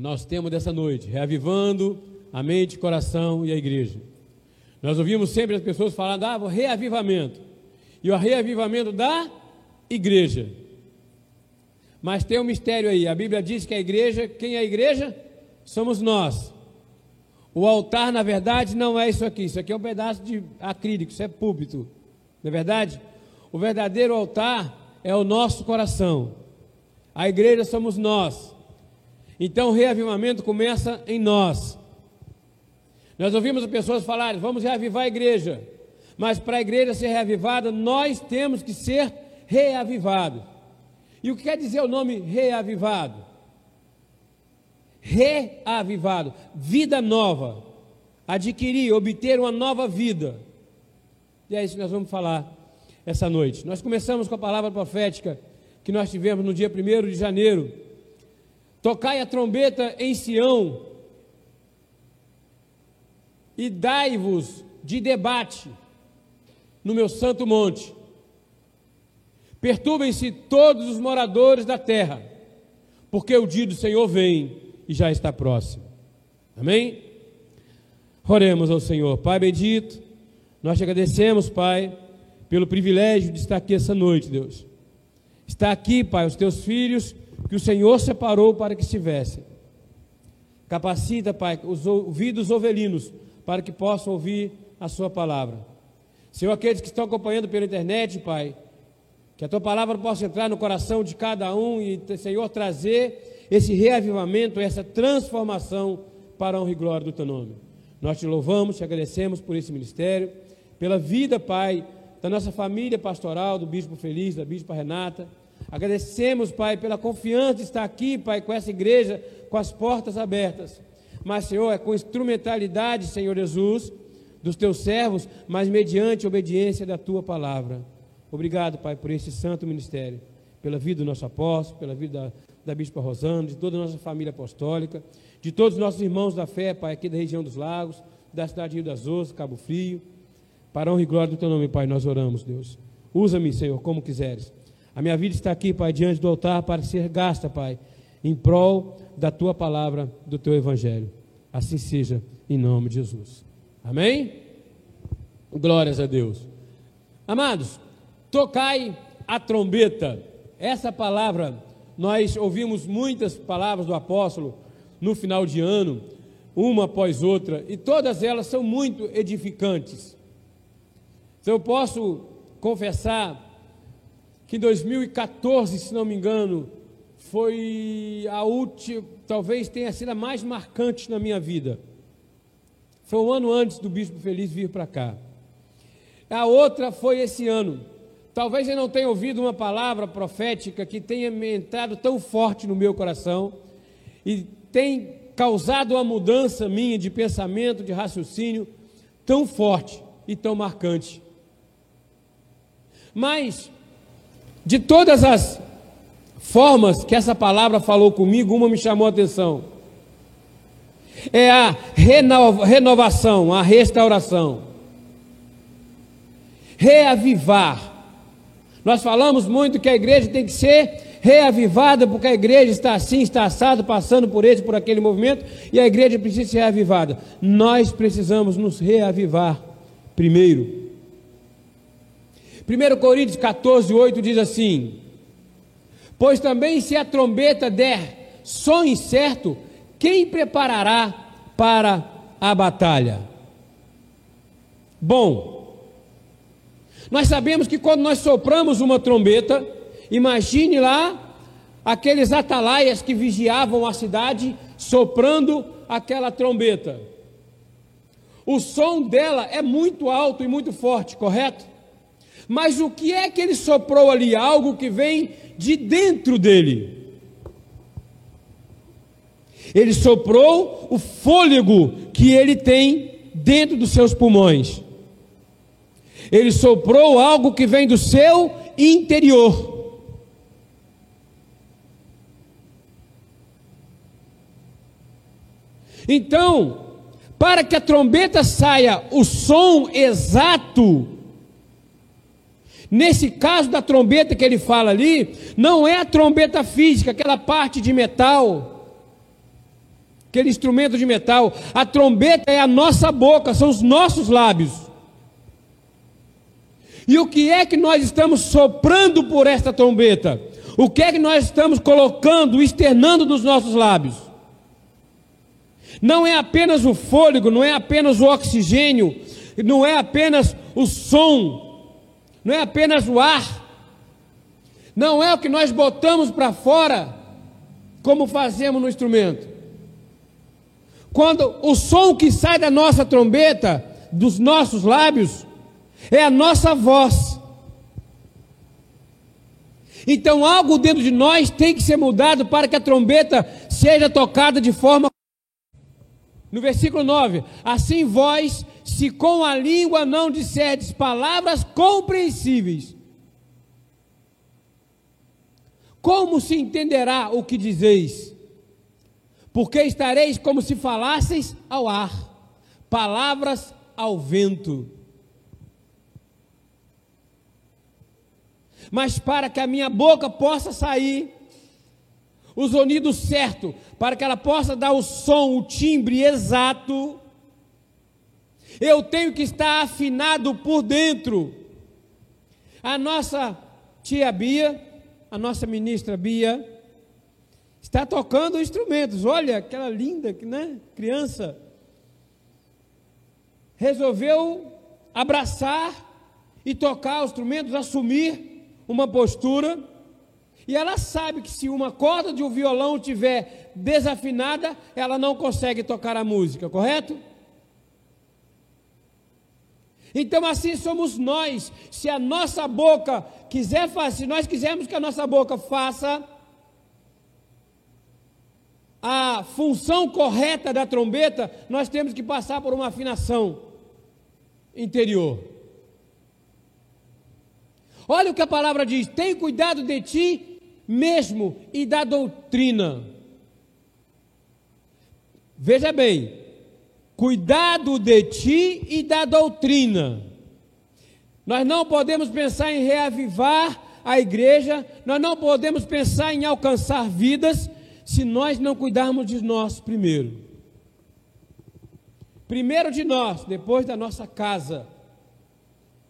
nosso tema dessa noite, reavivando a mente, coração e a igreja. Nós ouvimos sempre as pessoas falando, ah, reavivamento. E o reavivamento da igreja. Mas tem um mistério aí. A Bíblia diz que a igreja, quem é a igreja? Somos nós. O altar, na verdade, não é isso aqui. Isso aqui é um pedaço de acrílico, isso é púlpito. Não é verdade? O verdadeiro altar é o nosso coração. A igreja somos nós. Então o reavivamento começa em nós. Nós ouvimos as pessoas falarem, vamos reavivar a igreja. Mas para a igreja ser reavivada, nós temos que ser reavivados. E o que quer dizer o nome reavivado? Reavivado, vida nova, adquirir, obter uma nova vida. E é isso que nós vamos falar essa noite. Nós começamos com a palavra profética que nós tivemos no dia 1 de janeiro. Tocai a trombeta em Sião e dai-vos de debate no meu santo monte. Perturbem-se todos os moradores da terra, porque o dia do Senhor vem e já está próximo. Amém? Oremos ao Senhor. Pai bendito, nós te agradecemos, Pai, pelo privilégio de estar aqui essa noite, Deus. Está aqui, Pai, os teus filhos que o Senhor separou para que estivessem. Capacita, Pai, os ouvidos ovelinos para que possam ouvir a Sua palavra. Senhor, aqueles que estão acompanhando pela internet, Pai, que a tua palavra possa entrar no coração de cada um e, Senhor, trazer esse reavivamento, essa transformação para a honra e glória do teu nome. Nós te louvamos, te agradecemos por esse ministério, pela vida, Pai, da nossa família pastoral, do Bispo Feliz, da Bispa Renata. Agradecemos, Pai, pela confiança de estar aqui, Pai, com essa igreja, com as portas abertas. Mas, Senhor, é com instrumentalidade, Senhor Jesus, dos teus servos, mas mediante a obediência da tua palavra. Obrigado, Pai, por esse santo ministério, pela vida do nosso apóstolo, pela vida da, da Bispa Rosana, de toda a nossa família apostólica, de todos os nossos irmãos da fé, Pai, aqui da região dos lagos, da cidade de Rio das Ostras, Cabo Frio. Para honra e glória do teu nome, Pai, nós oramos, Deus. Usa-me, Senhor, como quiseres. A minha vida está aqui, Pai, diante do altar para ser gasta, Pai, em prol da tua palavra, do teu evangelho. Assim seja, em nome de Jesus. Amém? Glórias a Deus. Amados, Tocai a trombeta. Essa palavra, nós ouvimos muitas palavras do apóstolo no final de ano, uma após outra, e todas elas são muito edificantes. Então, eu posso confessar que em 2014, se não me engano, foi a última, talvez tenha sido a mais marcante na minha vida. Foi um ano antes do Bispo Feliz vir para cá. A outra foi esse ano. Talvez eu não tenha ouvido uma palavra profética que tenha entrado tão forte no meu coração e tem causado uma mudança minha de pensamento, de raciocínio tão forte e tão marcante. Mas, de todas as formas que essa palavra falou comigo, uma me chamou a atenção. É a renovação, a restauração. Reavivar nós falamos muito que a igreja tem que ser reavivada, porque a igreja está assim, está assado, passando por esse, por aquele movimento, e a igreja precisa ser reavivada. Nós precisamos nos reavivar primeiro. 1 Coríntios 14, 8 diz assim: Pois também se a trombeta der som incerto, quem preparará para a batalha? Bom, nós sabemos que quando nós sopramos uma trombeta, imagine lá aqueles atalaias que vigiavam a cidade soprando aquela trombeta. O som dela é muito alto e muito forte, correto? Mas o que é que ele soprou ali? Algo que vem de dentro dele. Ele soprou o fôlego que ele tem dentro dos seus pulmões. Ele soprou algo que vem do seu interior. Então, para que a trombeta saia o som exato, nesse caso da trombeta que ele fala ali, não é a trombeta física, aquela parte de metal, aquele instrumento de metal. A trombeta é a nossa boca, são os nossos lábios. E o que é que nós estamos soprando por esta trombeta? O que é que nós estamos colocando, externando dos nossos lábios? Não é apenas o fôlego, não é apenas o oxigênio, não é apenas o som, não é apenas o ar, não é o que nós botamos para fora, como fazemos no instrumento. Quando o som que sai da nossa trombeta, dos nossos lábios, é a nossa voz. Então algo dentro de nós tem que ser mudado para que a trombeta seja tocada de forma. No versículo 9: Assim vós, se com a língua não disserdes palavras compreensíveis, como se entenderá o que dizeis? Porque estareis como se falasseis ao ar, palavras ao vento. Mas para que a minha boca possa sair o sonido certo, para que ela possa dar o som, o timbre exato, eu tenho que estar afinado por dentro. A nossa tia Bia, a nossa ministra Bia está tocando instrumentos. Olha aquela linda, né, criança. Resolveu abraçar e tocar os instrumentos, assumir uma postura. E ela sabe que se uma corda de um violão tiver desafinada, ela não consegue tocar a música, correto? Então assim somos nós. Se a nossa boca quiser fazer, se nós quisermos que a nossa boca faça a função correta da trombeta, nós temos que passar por uma afinação interior. Olha o que a palavra diz: tem cuidado de ti mesmo e da doutrina. Veja bem, cuidado de ti e da doutrina. Nós não podemos pensar em reavivar a igreja, nós não podemos pensar em alcançar vidas se nós não cuidarmos de nós primeiro. Primeiro de nós, depois da nossa casa,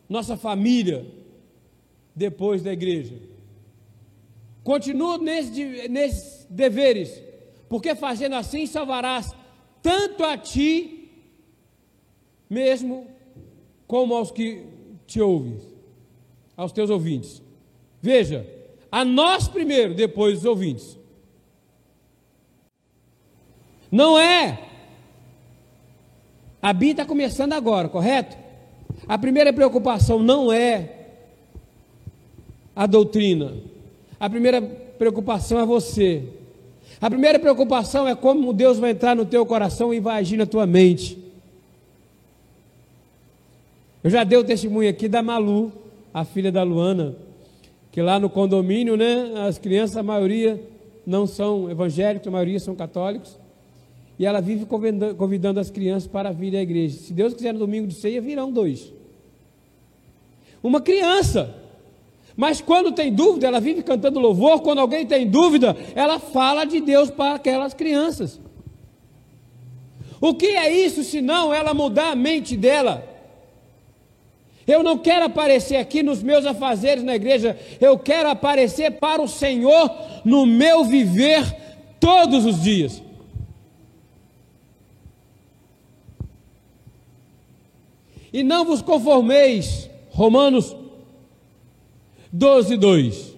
nossa família, depois da igreja. Continua nesses, nesses deveres, porque fazendo assim salvarás tanto a ti mesmo como aos que te ouvem, aos teus ouvintes. Veja, a nós primeiro, depois os ouvintes. Não é. A BIM está começando agora, correto? A primeira preocupação não é a doutrina. A primeira preocupação é você. A primeira preocupação é como Deus vai entrar no teu coração e vai agir na tua mente. Eu já dei o testemunho aqui da Malu, a filha da Luana, que lá no condomínio, né, as crianças, a maioria não são evangélicos, a maioria são católicos, e ela vive convidando, convidando as crianças para vir à igreja. Se Deus quiser no domingo de ceia, virão dois. Uma criança. Mas quando tem dúvida, ela vive cantando louvor. Quando alguém tem dúvida, ela fala de Deus para aquelas crianças. O que é isso se não ela mudar a mente dela? Eu não quero aparecer aqui nos meus afazeres na igreja, eu quero aparecer para o Senhor no meu viver todos os dias. E não vos conformeis, Romanos 12, 2.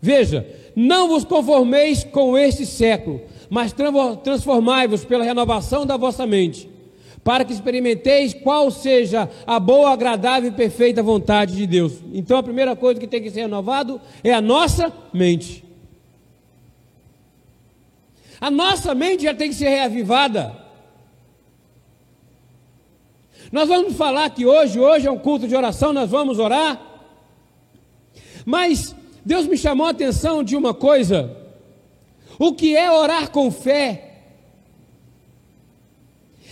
Veja, não vos conformeis com este século, mas transformai-vos pela renovação da vossa mente, para que experimenteis qual seja a boa, agradável e perfeita vontade de Deus. Então a primeira coisa que tem que ser renovado é a nossa mente. A nossa mente já tem que ser reavivada. Nós vamos falar que hoje, hoje é um culto de oração, nós vamos orar. Mas Deus me chamou a atenção de uma coisa: o que é orar com fé?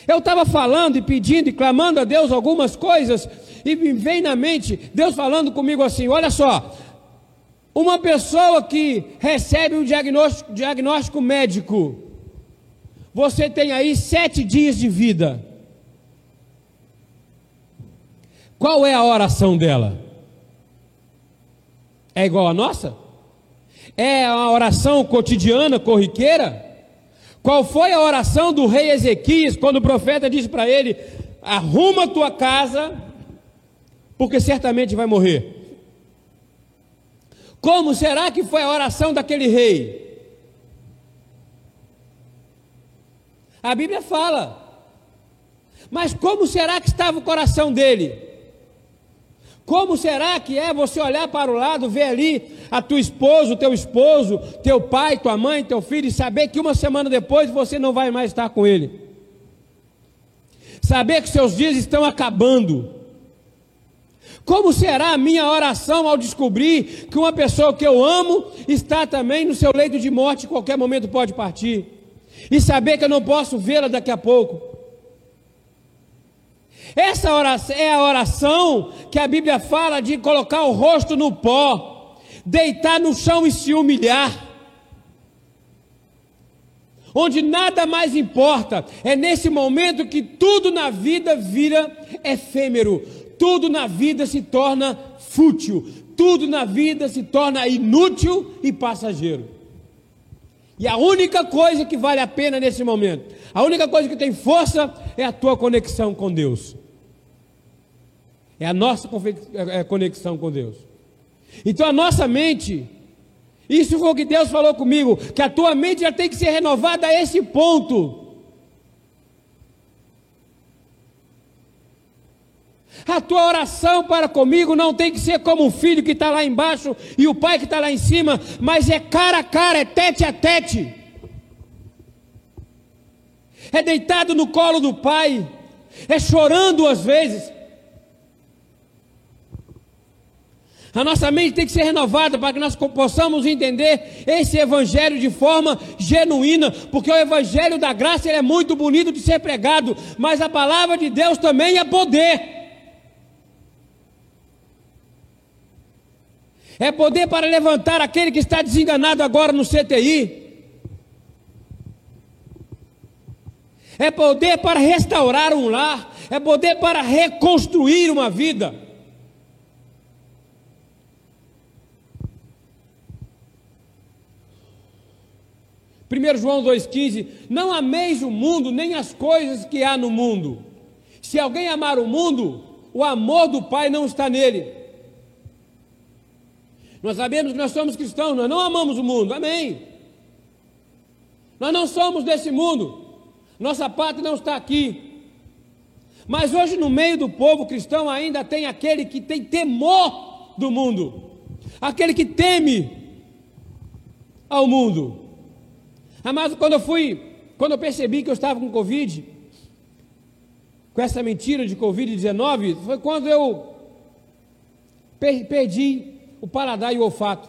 Eu estava falando e pedindo e clamando a Deus algumas coisas, e me vem na mente Deus falando comigo assim: olha só, uma pessoa que recebe um diagnóstico, diagnóstico médico, Você tem aí sete dias de vida. Qual é a oração dela? É igual a nossa? É a oração cotidiana, corriqueira? Qual foi a oração do rei Ezequias quando o profeta disse para ele: arruma tua casa, porque certamente vai morrer? Como será que foi a oração daquele rei? A Bíblia fala. Mas como será que estava o coração dele? Como será que é você olhar para o lado, ver ali a tua esposa, o teu esposo, teu pai, tua mãe, teu filho e saber que uma semana depois você não vai mais estar com ele? Saber que seus dias estão acabando. Como será a minha oração ao descobrir que uma pessoa que eu amo está também no seu leito de morte, em qualquer momento pode partir? E saber que eu não posso vê-la daqui a pouco. Essa oração é a oração que a Bíblia fala de colocar o rosto no pó, deitar no chão e se humilhar. Onde nada mais importa, é nesse momento que tudo na vida vira efêmero, tudo na vida se torna fútil, tudo na vida se torna inútil e passageiro. E a única coisa que vale a pena nesse momento, a única coisa que tem força é a tua conexão com Deus. É a nossa é, é, conexão com Deus. Então a nossa mente, isso foi o que Deus falou comigo, que a tua mente já tem que ser renovada a esse ponto. A tua oração para comigo não tem que ser como o filho que está lá embaixo e o pai que está lá em cima, mas é cara a cara, é tete a tete. É deitado no colo do pai, é chorando às vezes. A nossa mente tem que ser renovada para que nós possamos entender esse evangelho de forma genuína, porque o evangelho da graça é muito bonito de ser pregado, mas a palavra de Deus também é poder. É poder para levantar aquele que está desenganado agora no CTI. É poder para restaurar um lar. É poder para reconstruir uma vida. 1 João 2,15: Não ameis o mundo, nem as coisas que há no mundo. Se alguém amar o mundo, o amor do Pai não está nele. Nós sabemos que nós somos cristãos, nós não amamos o mundo, amém. Nós não somos desse mundo, nossa pátria não está aqui. Mas hoje, no meio do povo cristão, ainda tem aquele que tem temor do mundo, aquele que teme ao mundo. Amado, quando eu fui, quando eu percebi que eu estava com Covid, com essa mentira de Covid-19, foi quando eu perdi o paladar e o olfato.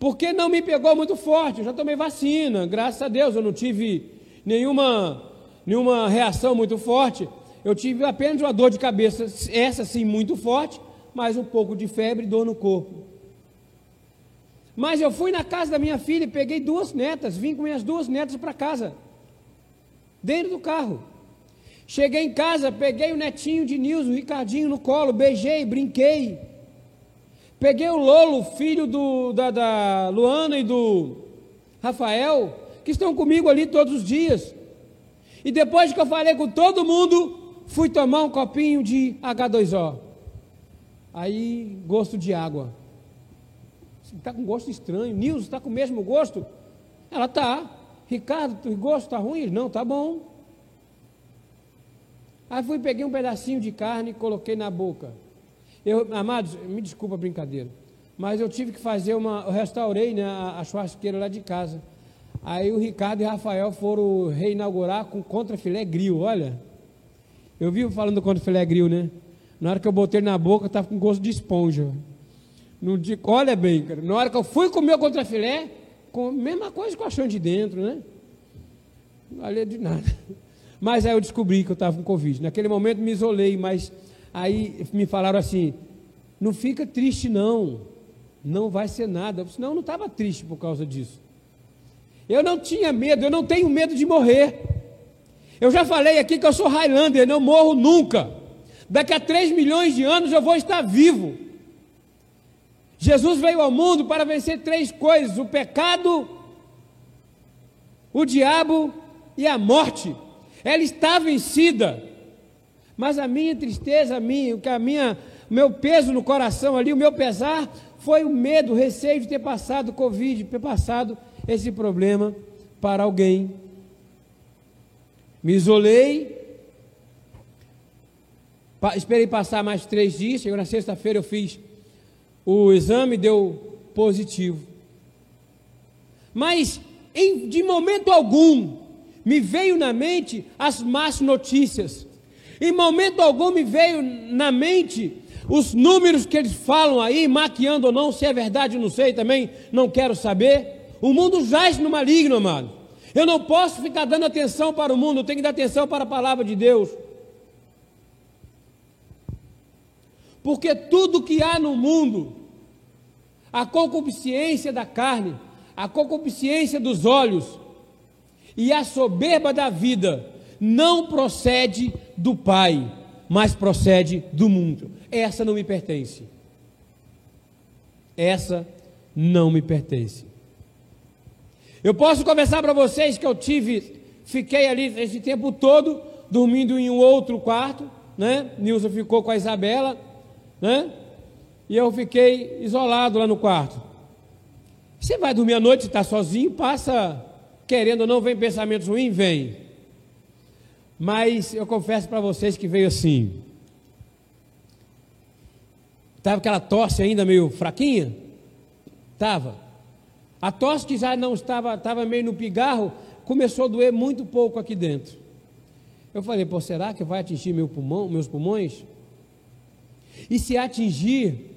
Porque não me pegou muito forte, eu já tomei vacina, graças a Deus eu não tive nenhuma, nenhuma reação muito forte. Eu tive apenas uma dor de cabeça, essa sim muito forte, mas um pouco de febre e dor no corpo. Mas eu fui na casa da minha filha e peguei duas netas, vim com minhas duas netas para casa, dentro do carro. Cheguei em casa, peguei o netinho de Nilson, o Ricardinho no colo, beijei, brinquei. Peguei o Lolo, filho do, da, da Luana e do Rafael, que estão comigo ali todos os dias. E depois que eu falei com todo mundo, fui tomar um copinho de H2O. Aí, gosto de água está com gosto estranho. Nilson está com o mesmo gosto? Ela está. Ricardo, o gosto está ruim? Não, está bom. Aí fui, peguei um pedacinho de carne e coloquei na boca. Eu, amados, me desculpa a brincadeira, mas eu tive que fazer uma. Eu restaurei né, a, a churrasqueira lá de casa. Aí o Ricardo e o Rafael foram reinaugurar com contra filé grill, olha. Eu vivo falando contra filé grill, né? Na hora que eu botei na boca, estava com gosto de esponja. No dia, olha bem, cara, na hora que eu fui comer o contrafilé, com a mesma coisa com a chão de dentro, né? Não valia de nada. Mas aí eu descobri que eu estava com Covid. Naquele momento me isolei, mas aí me falaram assim: não fica triste, não. Não vai ser nada. Eu disse, não, não estava triste por causa disso. Eu não tinha medo, eu não tenho medo de morrer. Eu já falei aqui que eu sou Highlander, não morro nunca. Daqui a 3 milhões de anos eu vou estar vivo. Jesus veio ao mundo para vencer três coisas: o pecado, o diabo e a morte. Ela está vencida. Mas a minha tristeza, a minha, a minha, meu peso no coração ali, o meu pesar, foi o medo, o receio de ter passado Covid, de ter passado esse problema para alguém. Me isolei, esperei passar mais três dias, chegou na sexta-feira eu fiz o exame, deu positivo. Mas em, de momento algum me veio na mente as más notícias. Em momento algum me veio na mente os números que eles falam aí, maquiando ou não, se é verdade, não sei também, não quero saber. O mundo jaz no maligno, amado. Eu não posso ficar dando atenção para o mundo, eu tenho que dar atenção para a palavra de Deus. Porque tudo que há no mundo, a concupiscência da carne, a concupiscência dos olhos e a soberba da vida, não procede do Pai, mas procede do mundo. Essa não me pertence. Essa não me pertence. Eu posso conversar para vocês que eu tive, fiquei ali esse tempo todo dormindo em um outro quarto, né? Nilson ficou com a Isabela, né? E eu fiquei isolado lá no quarto. Você vai dormir à noite, está sozinho, passa, querendo ou não, vem pensamentos ruins, vem. Mas eu confesso para vocês que veio assim. Estava aquela tosse ainda meio fraquinha? Estava. A tosse que já não estava, estava meio no pigarro, começou a doer muito pouco aqui dentro. Eu falei, pô, será que vai atingir meu pulmão, meus pulmões? E se atingir,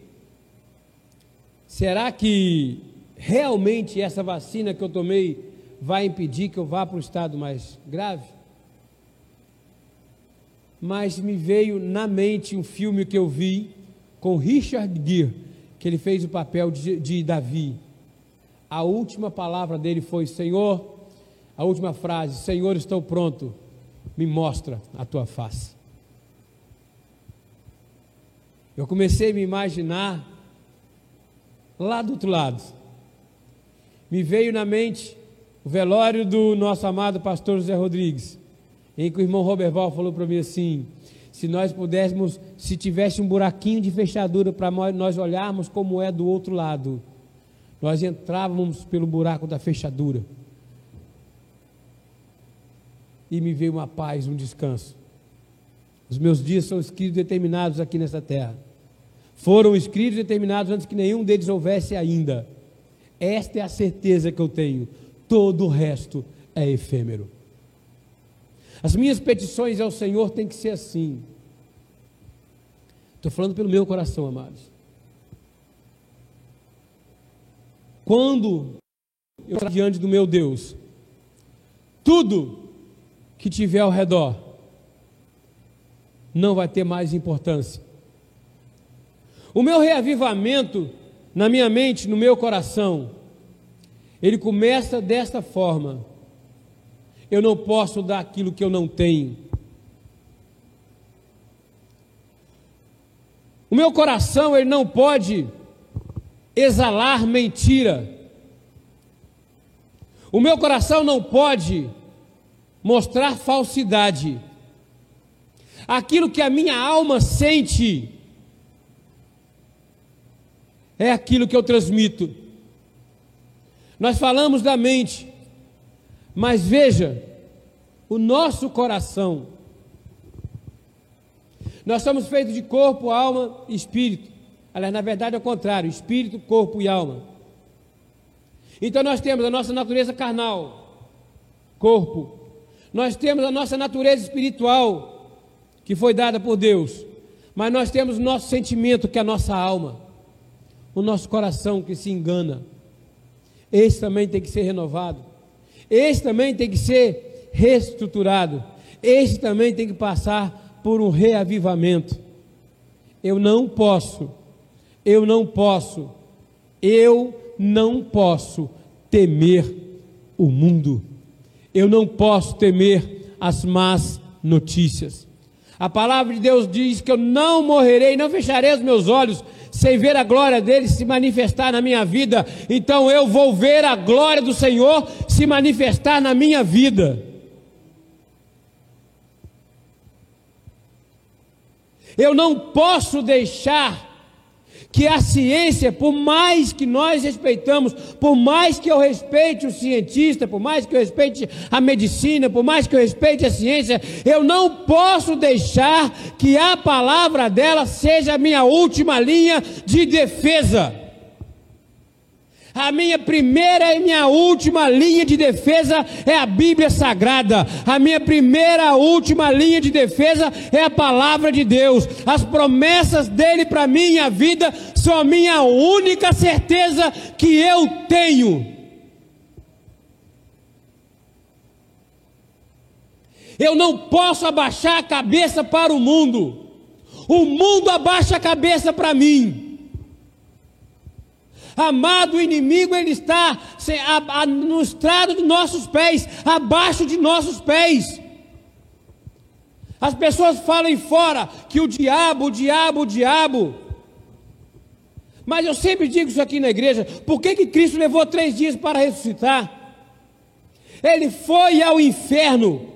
será que realmente essa vacina que eu tomei vai impedir que eu vá para o estado mais grave? Mas me veio na mente um filme que eu vi com Richard Gere, que ele fez o papel de, de Davi. A última palavra dele foi: Senhor, a última frase: Senhor, estou pronto, me mostra a tua face. Eu comecei a me imaginar lá do outro lado. Me veio na mente o velório do nosso amado pastor José Rodrigues, em que o irmão Roberval falou para mim assim: se nós pudéssemos, se tivesse um buraquinho de fechadura para nós olharmos como é do outro lado, nós entrávamos pelo buraco da fechadura. E me veio uma paz, um descanso. Os meus dias são escritos determinados aqui nessa terra foram escritos e determinados antes que nenhum deles houvesse ainda. Esta é a certeza que eu tenho. Todo o resto é efêmero. As minhas petições ao Senhor têm que ser assim. Estou falando pelo meu coração, amados. Quando eu estou diante do meu Deus, tudo que tiver ao redor não vai ter mais importância. O meu reavivamento na minha mente, no meu coração, ele começa desta forma. Eu não posso dar aquilo que eu não tenho. O meu coração ele não pode exalar mentira. O meu coração não pode mostrar falsidade. Aquilo que a minha alma sente, é aquilo que eu transmito. Nós falamos da mente, mas veja, o nosso coração. Nós somos feitos de corpo, alma e espírito. Aliás, na verdade é o contrário: espírito, corpo e alma. Então nós temos a nossa natureza carnal, corpo. Nós temos a nossa natureza espiritual, que foi dada por Deus. Mas nós temos o nosso sentimento, que é a nossa alma o nosso coração que se engana. Esse também tem que ser renovado. Esse também tem que ser reestruturado. Esse também tem que passar por um reavivamento. Eu não posso, eu não posso, eu não posso temer o mundo. Eu não posso temer as más notícias. A palavra de Deus diz que eu não morrerei, não fecharei os meus olhos sem ver a glória dele se manifestar na minha vida. Então eu vou ver a glória do Senhor se manifestar na minha vida. Eu não posso deixar que a ciência, por mais que nós respeitamos, por mais que eu respeite o cientista, por mais que eu respeite a medicina, por mais que eu respeite a ciência, eu não posso deixar que a palavra dela seja a minha última linha de defesa. A minha primeira e minha última linha de defesa é a Bíblia Sagrada. A minha primeira e última linha de defesa é a palavra de Deus. As promessas dele para minha vida são a minha única certeza que eu tenho. Eu não posso abaixar a cabeça para o mundo. O mundo abaixa a cabeça para mim. Amado, inimigo ele está no estrado de nossos pés, abaixo de nossos pés. As pessoas falam fora que o diabo, o diabo, o diabo. Mas eu sempre digo isso aqui na igreja: por que, que Cristo levou três dias para ressuscitar? Ele foi ao inferno,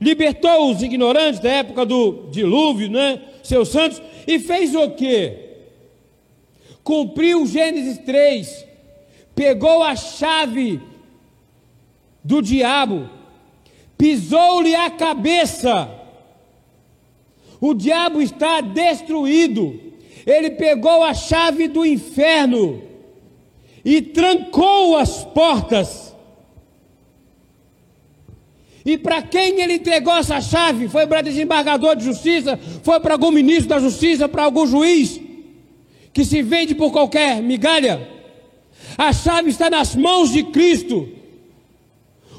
libertou os ignorantes da época do dilúvio, né? Seus santos, e fez o quê? Cumpriu Gênesis 3, pegou a chave do diabo, pisou-lhe a cabeça. O diabo está destruído. Ele pegou a chave do inferno e trancou as portas. E para quem ele entregou essa chave? Foi para desembargador de justiça? Foi para algum ministro da justiça? Para algum juiz? Que se vende por qualquer migalha. A chave está nas mãos de Cristo.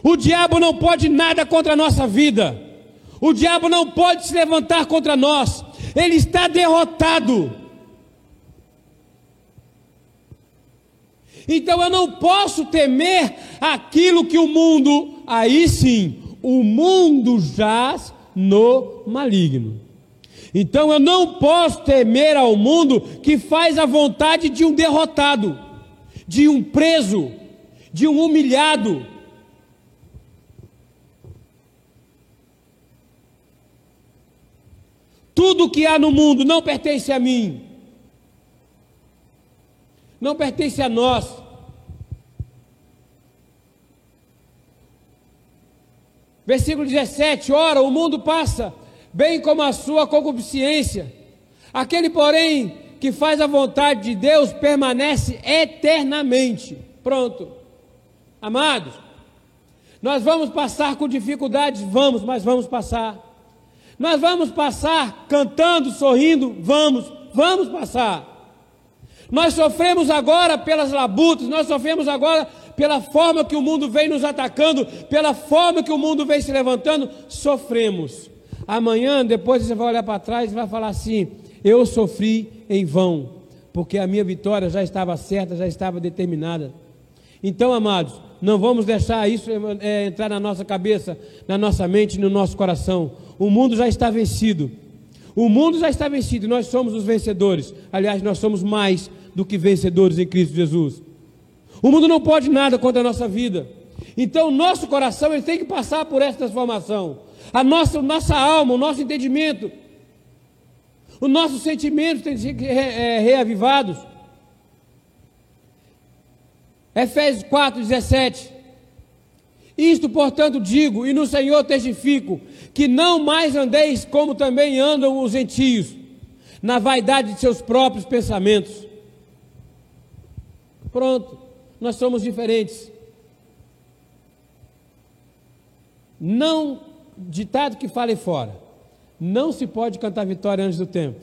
O diabo não pode nada contra a nossa vida. O diabo não pode se levantar contra nós. Ele está derrotado. Então eu não posso temer aquilo que o mundo, aí sim, o mundo jaz no maligno. Então eu não posso temer ao mundo que faz a vontade de um derrotado, de um preso, de um humilhado. Tudo que há no mundo não pertence a mim, não pertence a nós. Versículo 17: Ora, o mundo passa bem como a sua concupiscência. Aquele, porém, que faz a vontade de Deus permanece eternamente. Pronto. Amados, nós vamos passar com dificuldades, vamos, mas vamos passar. Nós vamos passar cantando, sorrindo, vamos, vamos passar. Nós sofremos agora pelas labutas, nós sofremos agora pela forma que o mundo vem nos atacando, pela forma que o mundo vem se levantando, sofremos. Amanhã, depois você vai olhar para trás e vai falar assim: eu sofri em vão, porque a minha vitória já estava certa, já estava determinada. Então, amados, não vamos deixar isso é, entrar na nossa cabeça, na nossa mente, no nosso coração. O mundo já está vencido. O mundo já está vencido nós somos os vencedores. Aliás, nós somos mais do que vencedores em Cristo Jesus. O mundo não pode nada contra a nossa vida. Então, nosso coração ele tem que passar por essa transformação a nossa, nossa alma, o nosso entendimento, os nossos sentimentos têm que ser é, reavivados. Efésios 4, 17. Isto, portanto, digo, e no Senhor testifico, que não mais andeis como também andam os gentios, na vaidade de seus próprios pensamentos. Pronto, nós somos diferentes. Não ditado que fale fora. Não se pode cantar vitória antes do tempo.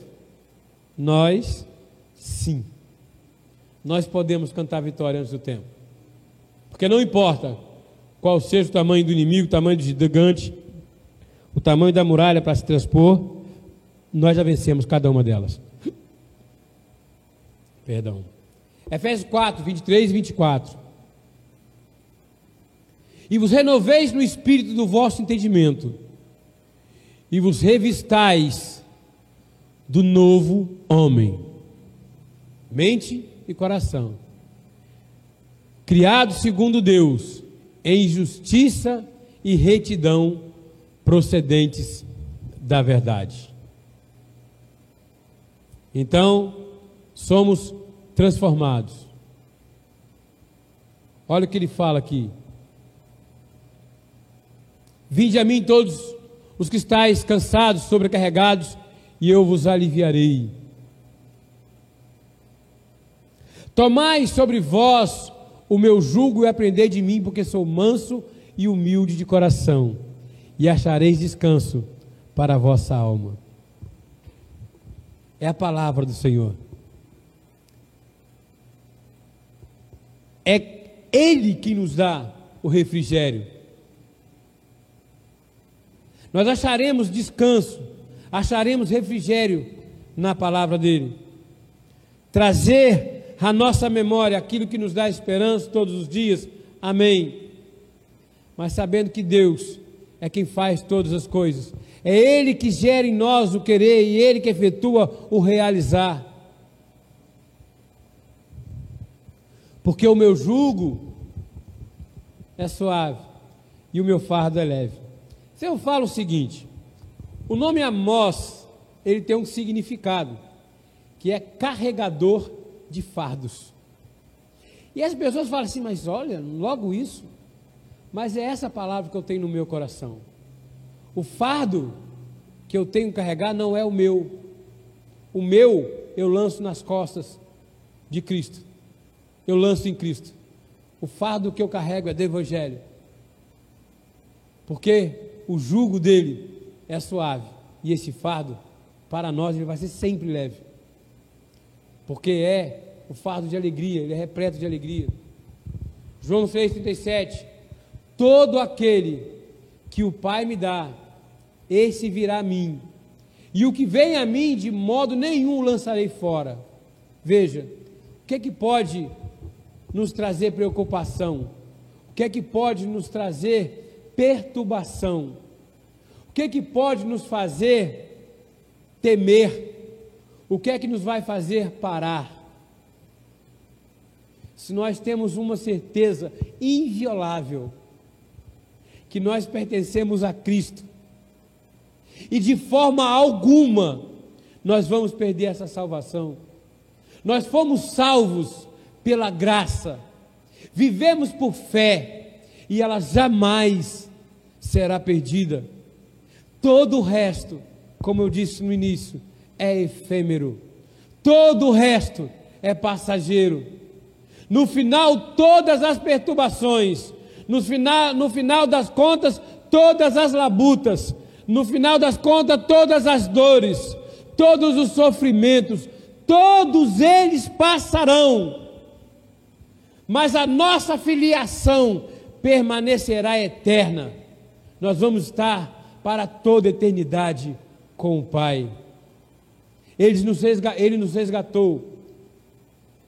Nós, sim. Nós podemos cantar vitória antes do tempo. Porque não importa qual seja o tamanho do inimigo, o tamanho do gigante, o tamanho da muralha para se transpor, nós já vencemos cada uma delas. Perdão. Efésios 4, 23 e 24. E vos renoveis no espírito do vosso entendimento, e vos revistais do novo homem, mente e coração, criado segundo Deus, em justiça e retidão procedentes da verdade. Então, somos transformados. Olha o que ele fala aqui. Vinde a mim todos os que estáis cansados, sobrecarregados, e eu vos aliviarei. Tomai sobre vós o meu jugo e aprendei de mim, porque sou manso e humilde de coração, e achareis descanso para a vossa alma. É a palavra do Senhor. É Ele que nos dá o refrigério. Nós acharemos descanso, acharemos refrigério na palavra dele. Trazer à nossa memória aquilo que nos dá esperança todos os dias. Amém. Mas sabendo que Deus é quem faz todas as coisas. É Ele que gera em nós o querer e Ele que efetua o realizar. Porque o meu jugo é suave e o meu fardo é leve. Se eu falo o seguinte, o nome Amós, ele tem um significado, que é carregador de fardos. E as pessoas falam assim, mas olha, logo isso. Mas é essa palavra que eu tenho no meu coração. O fardo que eu tenho que carregar não é o meu. O meu eu lanço nas costas de Cristo. Eu lanço em Cristo. O fardo que eu carrego é do Evangelho. Porque o jugo dele é suave. E esse fardo, para nós, ele vai ser sempre leve. Porque é o fardo de alegria, ele é repleto de alegria. João 6,37: Todo aquele que o Pai me dá, esse virá a mim. E o que vem a mim, de modo nenhum lançarei fora. Veja, o que é que pode nos trazer preocupação? O que é que pode nos trazer perturbação. O que é que pode nos fazer temer? O que é que nos vai fazer parar? Se nós temos uma certeza inviolável que nós pertencemos a Cristo e de forma alguma nós vamos perder essa salvação. Nós fomos salvos pela graça, vivemos por fé e ela jamais será perdida. Todo o resto, como eu disse no início, é efêmero. Todo o resto é passageiro. No final, todas as perturbações, no final, no final das contas, todas as labutas, no final das contas, todas as dores, todos os sofrimentos, todos eles passarão. Mas a nossa filiação permanecerá eterna. Nós vamos estar para toda eternidade com o Pai. Ele nos, resgatou, ele nos resgatou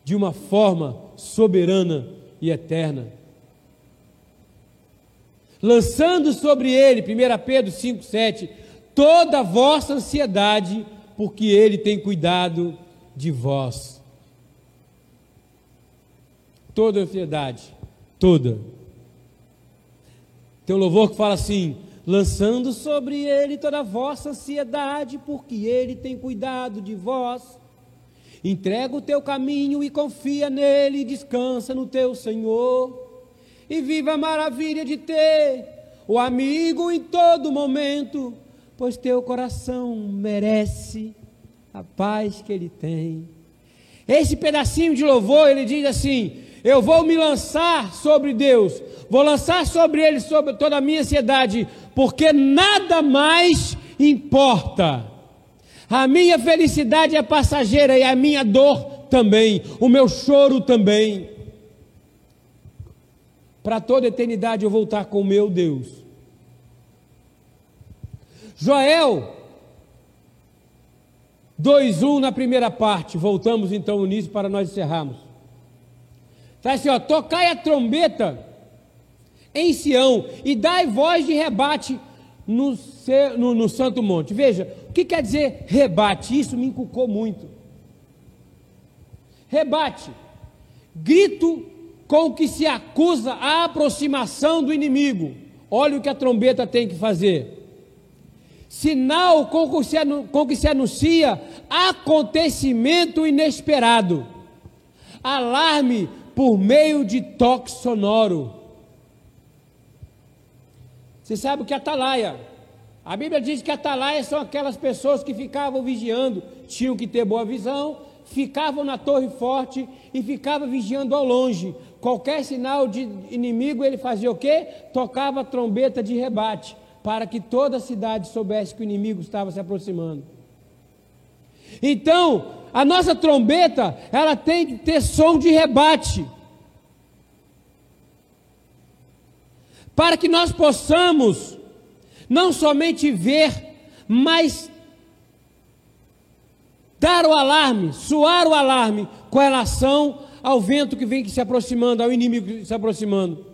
de uma forma soberana e eterna. Lançando sobre ele, 1 Pedro 5,7, toda a vossa ansiedade, porque ele tem cuidado de vós. Toda ansiedade, toda tem um louvor que fala assim: lançando sobre ele toda a vossa ansiedade, porque ele tem cuidado de vós. Entrega o teu caminho e confia nele, descansa no teu Senhor. E viva a maravilha de ter o amigo em todo momento, pois teu coração merece a paz que ele tem. Esse pedacinho de louvor, ele diz assim: Eu vou me lançar sobre Deus, vou lançar sobre ele sobre toda a minha ansiedade, porque nada mais importa. A minha felicidade é passageira e a minha dor também, o meu choro também. Para toda eternidade eu vou estar com o meu Deus. Joel 2:1 na primeira parte. Voltamos então nisso para nós encerrarmos. Está assim, ó, tocai a trombeta em Sião e dai voz de rebate no, no, no Santo Monte. Veja, o que quer dizer rebate? Isso me inculcou muito. Rebate, grito com que se acusa a aproximação do inimigo. Olha o que a trombeta tem que fazer. Sinal com que se, com que se anuncia acontecimento inesperado. Alarme por meio de toque sonoro. Você sabe o que é atalaia? A Bíblia diz que atalaia são aquelas pessoas que ficavam vigiando, tinham que ter boa visão, ficavam na torre forte e ficavam vigiando ao longe. Qualquer sinal de inimigo, ele fazia o quê? Tocava a trombeta de rebate, para que toda a cidade soubesse que o inimigo estava se aproximando. Então, a nossa trombeta, ela tem que ter som de rebate. Para que nós possamos não somente ver, mas dar o alarme, soar o alarme com relação ao vento que vem se aproximando, ao inimigo se aproximando.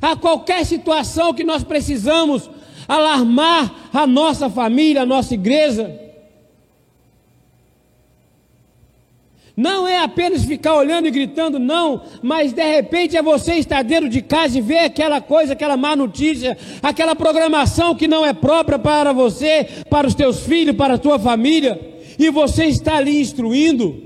A qualquer situação que nós precisamos alarmar a nossa família, a nossa igreja, Não é apenas ficar olhando e gritando, não, mas de repente é você estar dentro de casa e ver aquela coisa, aquela má notícia, aquela programação que não é própria para você, para os teus filhos, para a tua família, e você está ali instruindo.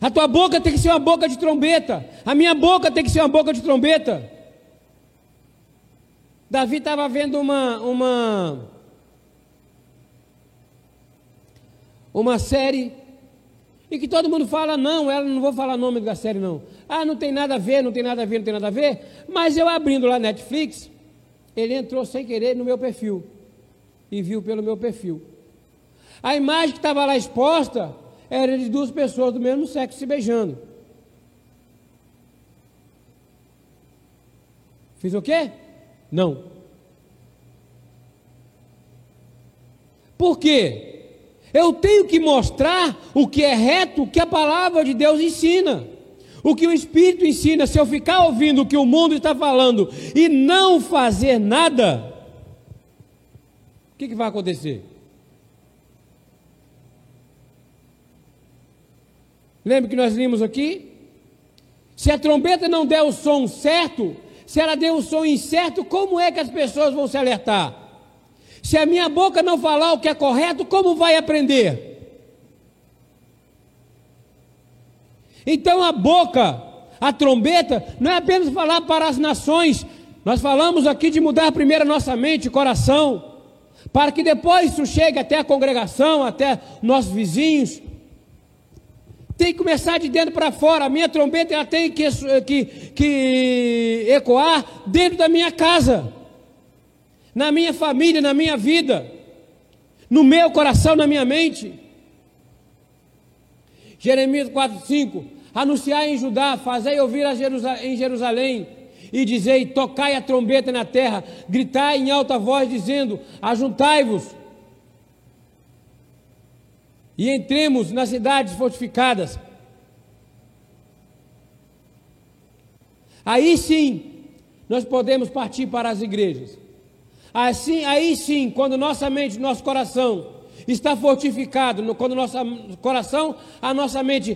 A tua boca tem que ser uma boca de trombeta, a minha boca tem que ser uma boca de trombeta. Davi estava vendo uma, uma uma série e que todo mundo fala, não, ela não vou falar o nome da série, não. Ah, não tem nada a ver, não tem nada a ver, não tem nada a ver. Mas eu abrindo lá Netflix, ele entrou sem querer no meu perfil e viu pelo meu perfil. A imagem que estava lá exposta era de duas pessoas do mesmo sexo se beijando. Fiz o quê? Não. Por quê? Eu tenho que mostrar o que é reto, o que a palavra de Deus ensina. O que o Espírito ensina, se eu ficar ouvindo o que o mundo está falando e não fazer nada, o que, que vai acontecer? Lembra que nós vimos aqui? Se a trombeta não der o som certo, se ela der o som incerto, como é que as pessoas vão se alertar? Se a minha boca não falar o que é correto, como vai aprender? Então a boca, a trombeta, não é apenas falar para as nações, nós falamos aqui de mudar primeiro a nossa mente coração, para que depois isso chegue até a congregação, até nossos vizinhos. Tem que começar de dentro para fora. A minha trombeta ela tem que, que, que ecoar dentro da minha casa na minha família, na minha vida, no meu coração, na minha mente. Jeremias 4,5: Anunciai em Judá, fazei ouvir em Jerusalém, e dizei: tocai a trombeta na terra, gritai em alta voz, dizendo: ajuntai-vos, e entremos nas cidades fortificadas. Aí sim, nós podemos partir para as igrejas. Assim, aí sim, quando nossa mente, nosso coração está fortificado, quando nosso coração, a nossa mente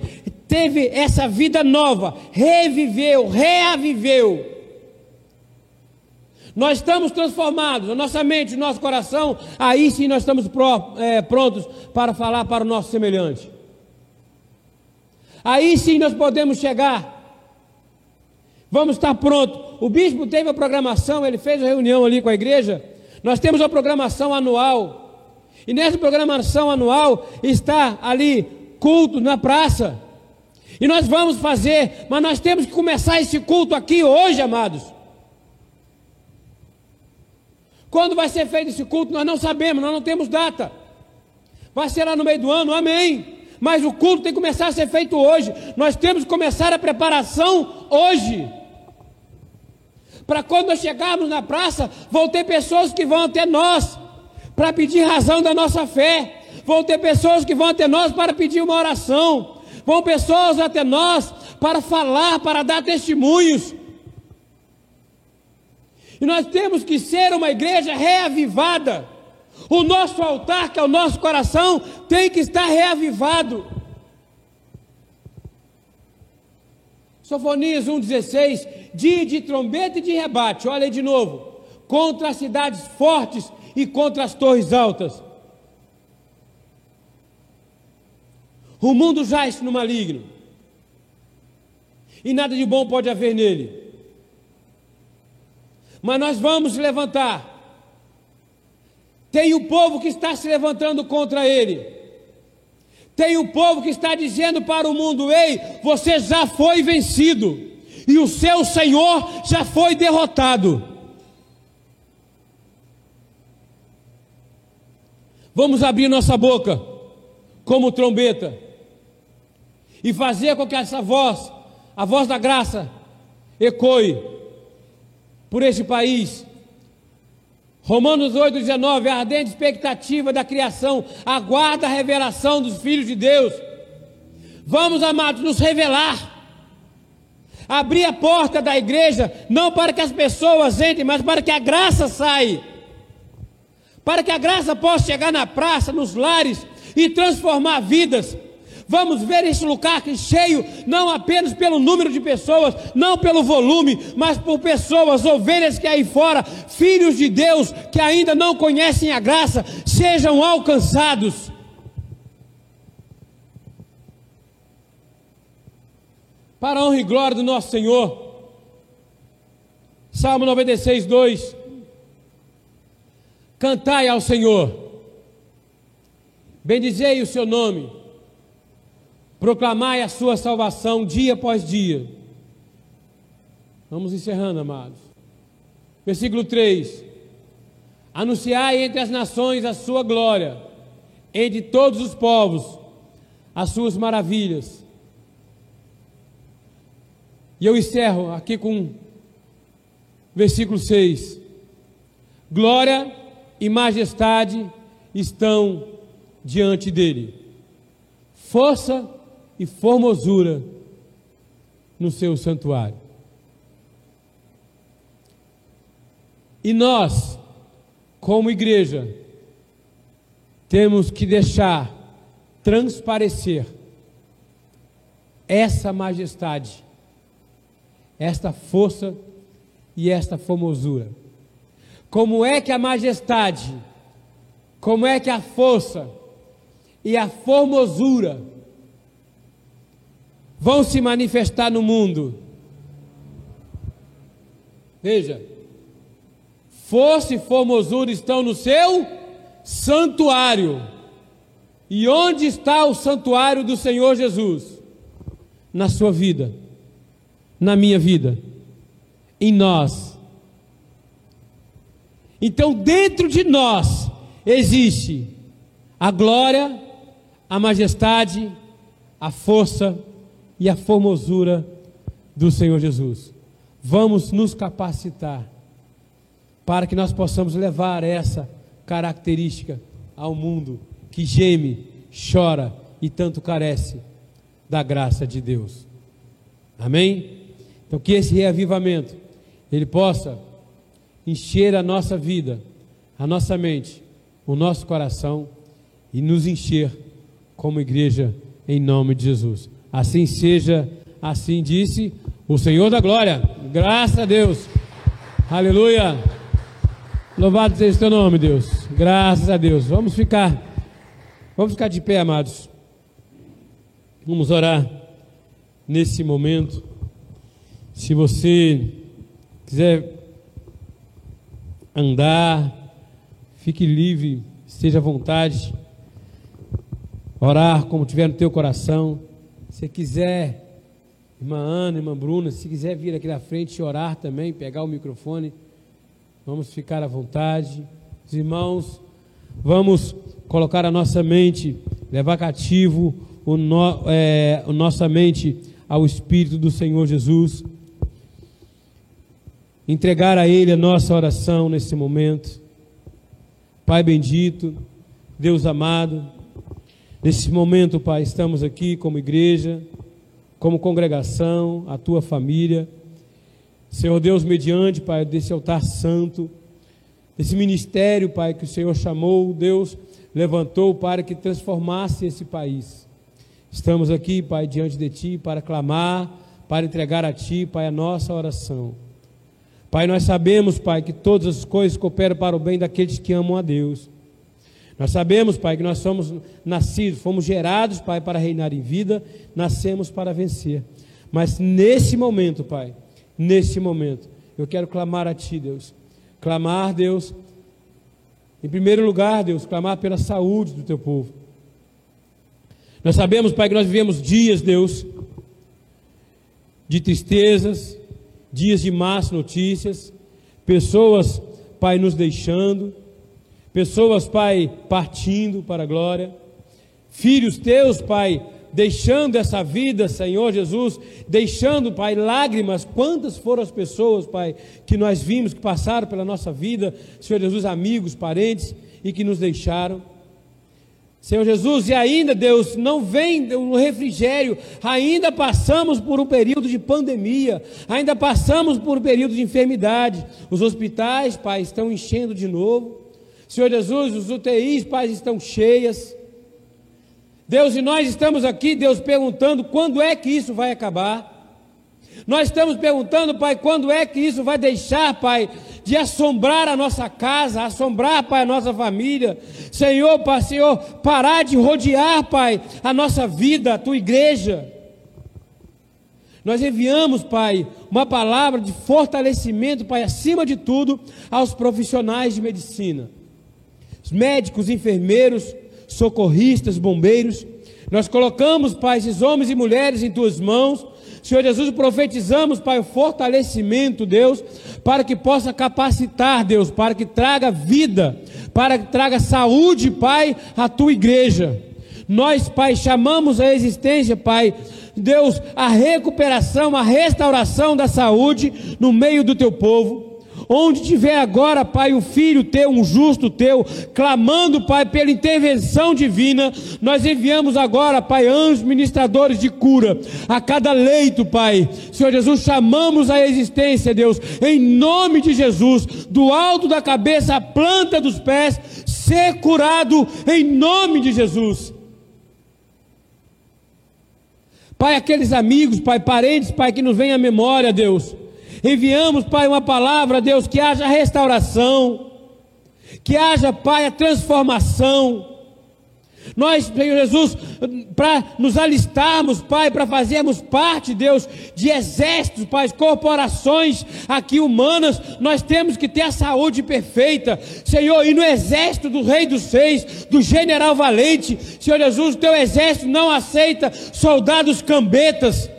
teve essa vida nova, reviveu, reaviveu. Nós estamos transformados, a nossa mente, o nosso coração, aí sim nós estamos é, prontos para falar para o nosso semelhante. Aí sim nós podemos chegar. Vamos estar prontos. O bispo teve a programação, ele fez a reunião ali com a igreja. Nós temos uma programação anual. E nessa programação anual está ali culto na praça. E nós vamos fazer, mas nós temos que começar esse culto aqui hoje, amados. Quando vai ser feito esse culto, nós não sabemos, nós não temos data. Vai ser lá no meio do ano, amém. Mas o culto tem que começar a ser feito hoje. Nós temos que começar a preparação hoje para quando nós chegarmos na praça, vão ter pessoas que vão até nós para pedir razão da nossa fé, vão ter pessoas que vão até nós para pedir uma oração, vão pessoas até nós para falar, para dar testemunhos. E nós temos que ser uma igreja reavivada. O nosso altar, que é o nosso coração, tem que estar reavivado. Sofonias 1,16: dia de trombeta e de rebate, olha aí de novo, contra as cidades fortes e contra as torres altas. O mundo jaz no maligno, e nada de bom pode haver nele. Mas nós vamos levantar. Tem o povo que está se levantando contra ele. Tem o povo que está dizendo para o mundo: ei, você já foi vencido, e o seu Senhor já foi derrotado. Vamos abrir nossa boca como trombeta e fazer com que essa voz, a voz da graça, ecoe por este país, Romanos 8, 19, a ardente expectativa da criação, aguarda a revelação dos filhos de Deus. Vamos, amados, nos revelar. Abrir a porta da igreja, não para que as pessoas entrem, mas para que a graça saia. Para que a graça possa chegar na praça, nos lares e transformar vidas. Vamos ver esse lugar cheio, não apenas pelo número de pessoas, não pelo volume, mas por pessoas, ovelhas que aí fora, filhos de Deus que ainda não conhecem a graça, sejam alcançados. Para a honra e glória do nosso Senhor. Salmo 96, 2. Cantai ao Senhor, bendizei o seu nome proclamai a sua salvação dia após dia. Vamos encerrando, amados. Versículo 3: Anunciai entre as nações a sua glória, entre todos os povos as suas maravilhas. E eu encerro aqui com versículo 6: Glória e majestade estão diante dele, força e formosura no seu santuário. E nós, como igreja, temos que deixar transparecer essa majestade, esta força e esta formosura. Como é que a majestade, como é que a força e a formosura vão se manifestar no mundo. Veja, força e formosura estão no seu santuário. E onde está o santuário do Senhor Jesus? Na sua vida, na minha vida, em nós. Então, dentro de nós existe a glória, a majestade, a força e a formosura do Senhor Jesus. Vamos nos capacitar para que nós possamos levar essa característica ao mundo que geme, chora e tanto carece da graça de Deus. Amém? Então que esse reavivamento ele possa encher a nossa vida, a nossa mente, o nosso coração e nos encher como igreja em nome de Jesus. Assim seja, assim disse o Senhor da glória. Graças a Deus. Aleluia. Louvado seja o teu nome, Deus. Graças a Deus. Vamos ficar. Vamos ficar de pé, amados. Vamos orar nesse momento. Se você quiser andar, fique livre, esteja à vontade. Orar como tiver no teu coração. Se quiser, irmã Ana, irmã Bruna, se quiser vir aqui na frente e orar também, pegar o microfone, vamos ficar à vontade. Os irmãos, vamos colocar a nossa mente, levar cativo o no, é, a nossa mente ao Espírito do Senhor Jesus. Entregar a Ele a nossa oração nesse momento. Pai bendito, Deus amado, Nesse momento, Pai, estamos aqui como igreja, como congregação, a tua família. Senhor Deus, mediante, Pai, desse altar santo, desse ministério, Pai, que o Senhor chamou, Deus levantou para que transformasse esse país. Estamos aqui, Pai, diante de Ti para clamar, para entregar a Ti, Pai, a nossa oração. Pai, nós sabemos, Pai, que todas as coisas cooperam para o bem daqueles que amam a Deus. Nós sabemos, Pai, que nós somos nascidos, fomos gerados, Pai, para reinar em vida, nascemos para vencer. Mas nesse momento, Pai, nesse momento, eu quero clamar a Ti, Deus. Clamar, Deus, em primeiro lugar, Deus, clamar pela saúde do Teu povo. Nós sabemos, Pai, que nós vivemos dias, Deus, de tristezas, dias de más notícias, pessoas, Pai, nos deixando, pessoas, Pai, partindo para a glória, filhos teus, Pai, deixando essa vida, Senhor Jesus, deixando, Pai, lágrimas. Quantas foram as pessoas, Pai, que nós vimos que passaram pela nossa vida, Senhor Jesus, amigos, parentes e que nos deixaram. Senhor Jesus, e ainda, Deus, não vem o refrigério, ainda passamos por um período de pandemia, ainda passamos por um período de enfermidade. Os hospitais, Pai, estão enchendo de novo. Senhor Jesus, os UTIs, Pai, estão cheias. Deus, e nós estamos aqui, Deus, perguntando quando é que isso vai acabar. Nós estamos perguntando, Pai, quando é que isso vai deixar, Pai, de assombrar a nossa casa, assombrar, Pai, a nossa família. Senhor, Pai, Senhor, parar de rodear, Pai, a nossa vida, a tua igreja. Nós enviamos, Pai, uma palavra de fortalecimento, Pai, acima de tudo, aos profissionais de medicina. Os médicos, enfermeiros, socorristas, bombeiros. Nós colocamos, Pai, esses homens e mulheres em tuas mãos Senhor Jesus, profetizamos, Pai, o fortalecimento, Deus, para que possa capacitar, Deus, para que traga vida, para que traga saúde, Pai, à tua igreja. Nós, Pai, chamamos a existência, Pai, Deus, a recuperação, a restauração da saúde no meio do teu povo. Onde tiver agora, Pai, um filho teu, um justo teu, clamando, Pai, pela intervenção divina, nós enviamos agora, Pai, anjos ministradores de cura a cada leito, Pai. Senhor Jesus, chamamos a existência, Deus, em nome de Jesus, do alto da cabeça à planta dos pés, ser curado em nome de Jesus. Pai, aqueles amigos, Pai, parentes, Pai, que nos vem à memória, Deus Enviamos, Pai, uma palavra, Deus, que haja restauração, que haja, Pai, a transformação. Nós, Senhor Jesus, para nos alistarmos, Pai, para fazermos parte, Deus, de exércitos, Pai, corporações aqui humanas, nós temos que ter a saúde perfeita, Senhor, e no exército do Rei dos Seis, do general valente, Senhor Jesus, o teu exército não aceita soldados cambetas,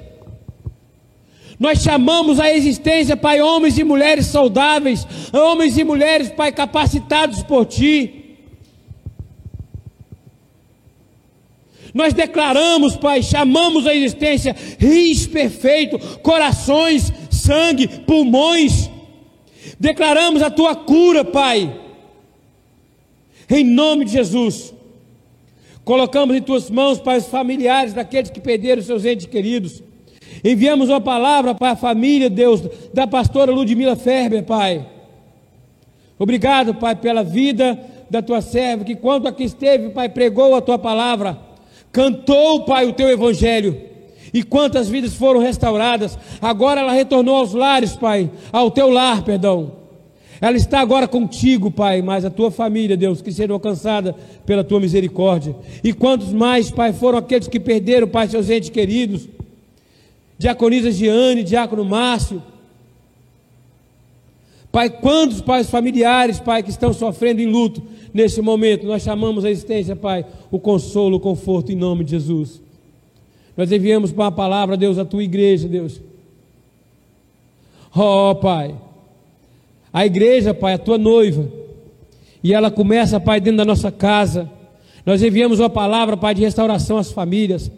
nós chamamos a existência, Pai, homens e mulheres saudáveis, homens e mulheres, Pai, capacitados por Ti. Nós declaramos, Pai, chamamos a existência rins perfeito, corações, sangue, pulmões. Declaramos a tua cura, Pai. Em nome de Jesus. Colocamos em tuas mãos, Pai, os familiares daqueles que perderam seus entes queridos. Enviamos uma palavra para a família, Deus, da pastora Ludmila Ferber, Pai. Obrigado, Pai, pela vida da tua serva, que quando aqui esteve, Pai, pregou a tua palavra, cantou, Pai, o teu evangelho. E quantas vidas foram restauradas. Agora ela retornou aos lares, Pai, ao teu lar, perdão. Ela está agora contigo, Pai, mas a tua família, Deus, que seja alcançada pela tua misericórdia. E quantos mais, Pai, foram aqueles que perderam, Pai, seus entes queridos diaconisa Giane, diácono Márcio. Pai, quantos pais familiares, Pai, que estão sofrendo em luto nesse momento, nós chamamos a existência, Pai, o consolo, o conforto em nome de Jesus. Nós enviamos para a palavra, Deus, a tua igreja, Deus. Oh, Pai, a igreja, Pai, a tua noiva, e ela começa, Pai, dentro da nossa casa. Nós enviamos uma palavra, Pai, de restauração às famílias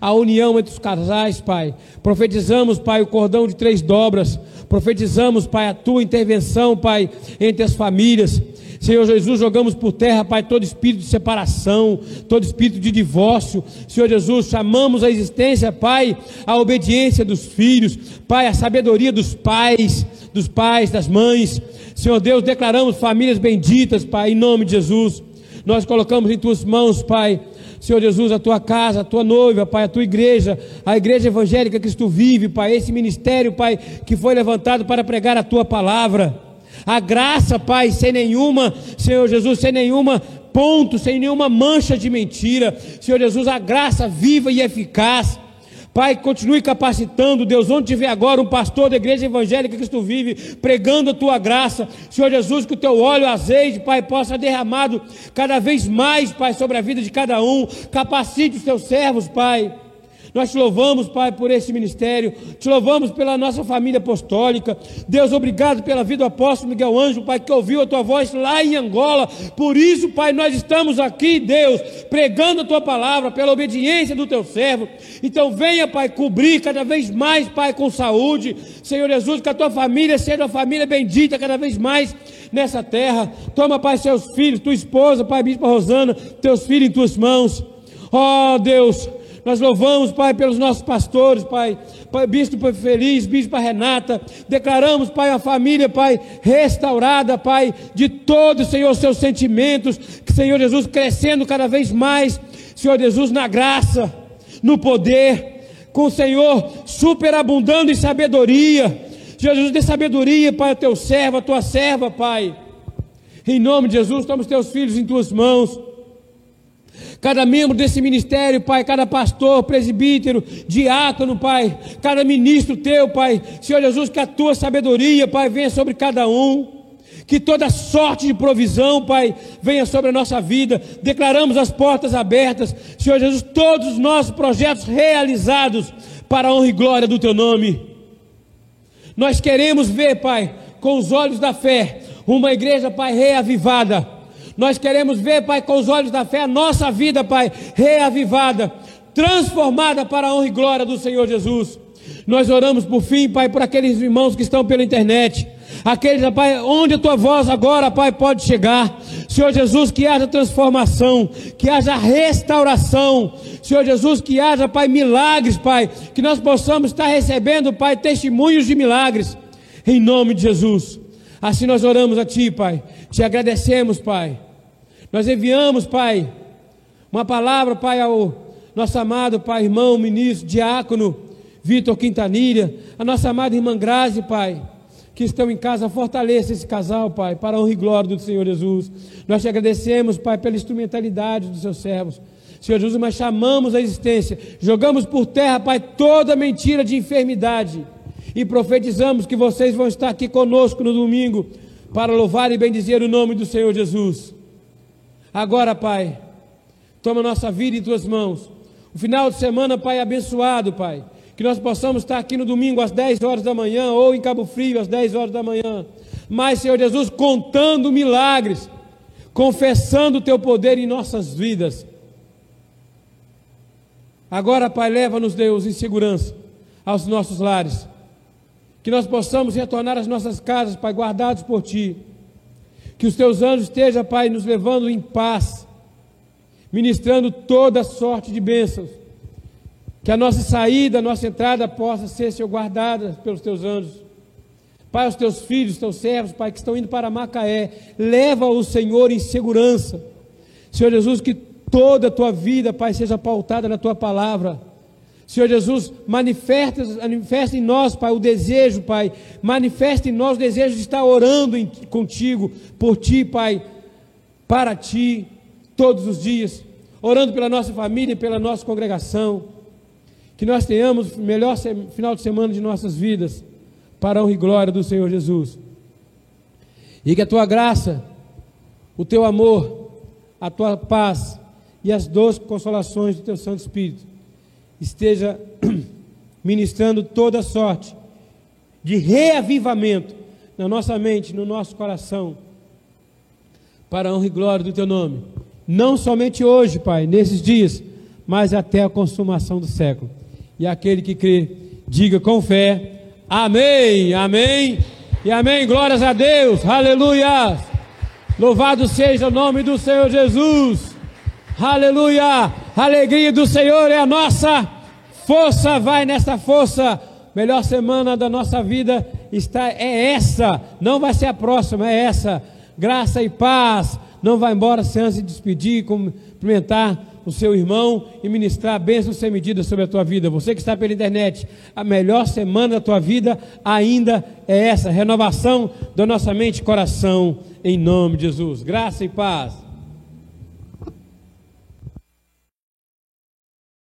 a união entre os casais, Pai. Profetizamos, Pai, o cordão de três dobras. Profetizamos, Pai, a tua intervenção, Pai, entre as famílias. Senhor Jesus, jogamos por terra, Pai, todo espírito de separação, todo espírito de divórcio. Senhor Jesus, chamamos a existência, Pai, a obediência dos filhos, Pai, a sabedoria dos pais, dos pais, das mães. Senhor Deus, declaramos famílias benditas, Pai, em nome de Jesus. Nós colocamos em tuas mãos, Pai, Senhor Jesus, a tua casa, a tua noiva, Pai, a tua igreja, a igreja evangélica que tu vive, Pai, esse ministério, Pai, que foi levantado para pregar a tua palavra. A graça, Pai, sem nenhuma, Senhor Jesus, sem nenhuma ponto, sem nenhuma mancha de mentira. Senhor Jesus, a graça viva e eficaz. Pai, continue capacitando, Deus, onde tiver agora um pastor da igreja evangélica que tu vive, pregando a tua graça, Senhor Jesus, que o teu óleo, azeite, Pai, possa derramado cada vez mais, Pai, sobre a vida de cada um, capacite os teus servos, Pai. Nós te louvamos, Pai, por esse ministério, te louvamos pela nossa família apostólica. Deus, obrigado pela vida do apóstolo Miguel Anjo, Pai, que ouviu a tua voz lá em Angola. Por isso, Pai, nós estamos aqui, Deus, pregando a tua palavra, pela obediência do teu servo. Então, venha, Pai, cobrir cada vez mais, Pai, com saúde. Senhor Jesus, que a tua família seja uma família bendita cada vez mais nessa terra. Toma, Pai, seus filhos, tua esposa, Pai, Bispa Rosana, teus filhos em tuas mãos. Ó oh, Deus, nós louvamos, Pai, pelos nossos pastores, Pai. pai bispo Feliz, Bispo Renata. Declaramos, Pai, a família, Pai, restaurada, Pai, de todos, Senhor, seus sentimentos. Senhor Jesus, crescendo cada vez mais, Senhor Jesus, na graça, no poder. Com o Senhor superabundando em sabedoria. Jesus, dê sabedoria, Pai, ao teu servo, a tua serva, Pai. Em nome de Jesus, toma os teus filhos em tuas mãos cada membro desse ministério, Pai, cada pastor, presbítero, diácono, Pai, cada ministro teu, Pai, Senhor Jesus, que a tua sabedoria, Pai, venha sobre cada um. Que toda sorte de provisão, Pai, venha sobre a nossa vida. Declaramos as portas abertas, Senhor Jesus, todos os nossos projetos realizados para a honra e glória do Teu nome. Nós queremos ver, Pai, com os olhos da fé, uma igreja, Pai, reavivada nós queremos ver, Pai, com os olhos da fé, a nossa vida, Pai, reavivada, transformada para a honra e glória do Senhor Jesus. Nós oramos por fim, Pai, por aqueles irmãos que estão pela internet. Aqueles, Pai, onde a tua voz agora, Pai, pode chegar. Senhor Jesus, que haja transformação, que haja restauração. Senhor Jesus, que haja, Pai, milagres, Pai. Que nós possamos estar recebendo, Pai, testemunhos de milagres. Em nome de Jesus. Assim nós oramos a Ti, Pai. Te agradecemos, Pai. Nós enviamos, Pai, uma palavra, Pai, ao nosso amado Pai, irmão, ministro, diácono, Vitor Quintanilha, a nossa amada irmã Grazi, Pai, que estão em casa, fortaleça esse casal, Pai, para a honra e glória do Senhor Jesus. Nós te agradecemos, Pai, pela instrumentalidade dos seus servos. Senhor Jesus, mas chamamos a existência, jogamos por terra, Pai, toda mentira de enfermidade e profetizamos que vocês vão estar aqui conosco no domingo para louvar e bendizer o nome do Senhor Jesus. Agora, Pai, toma nossa vida em tuas mãos. O final de semana, Pai, abençoado, Pai. Que nós possamos estar aqui no domingo às 10 horas da manhã ou em Cabo Frio às 10 horas da manhã. Mas, Senhor Jesus, contando milagres, confessando o teu poder em nossas vidas. Agora, Pai, leva-nos, Deus, em segurança aos nossos lares. Que nós possamos retornar às nossas casas, Pai, guardados por Ti que os teus anjos estejam, Pai, nos levando em paz, ministrando toda sorte de bênçãos. Que a nossa saída, a nossa entrada possa ser, Senhor, guardada pelos teus anjos. Pai, os teus filhos, os teus servos, Pai, que estão indo para Macaé, leva o Senhor em segurança. Senhor Jesus, que toda a tua vida, Pai, seja pautada na tua palavra Senhor Jesus, manifesta, manifesta em nós, Pai, o desejo, Pai, manifesta em nós o desejo de estar orando em, contigo, por Ti, Pai, para Ti, todos os dias, orando pela nossa família e pela nossa congregação, que nós tenhamos o melhor final de semana de nossas vidas, para a honra e glória do Senhor Jesus, e que a Tua graça, o Teu amor, a Tua paz e as doces consolações do Teu Santo Espírito, esteja ministrando toda sorte de reavivamento na nossa mente, no nosso coração, para a honra e glória do Teu nome. Não somente hoje, Pai, nesses dias, mas até a consumação do século. E aquele que crê, diga com fé: Amém, Amém e Amém. Glórias a Deus, aleluia. Louvado seja o nome do Senhor Jesus. Aleluia! Alegria do Senhor é a nossa força. Vai nessa força. Melhor semana da nossa vida está é essa. Não vai ser a próxima, é essa. Graça e paz. Não vai embora sem antes de despedir, cumprimentar o seu irmão e ministrar bênçãos sem medida sobre a tua vida. Você que está pela internet, a melhor semana da tua vida ainda é essa, renovação da nossa mente e coração, em nome de Jesus. Graça e paz.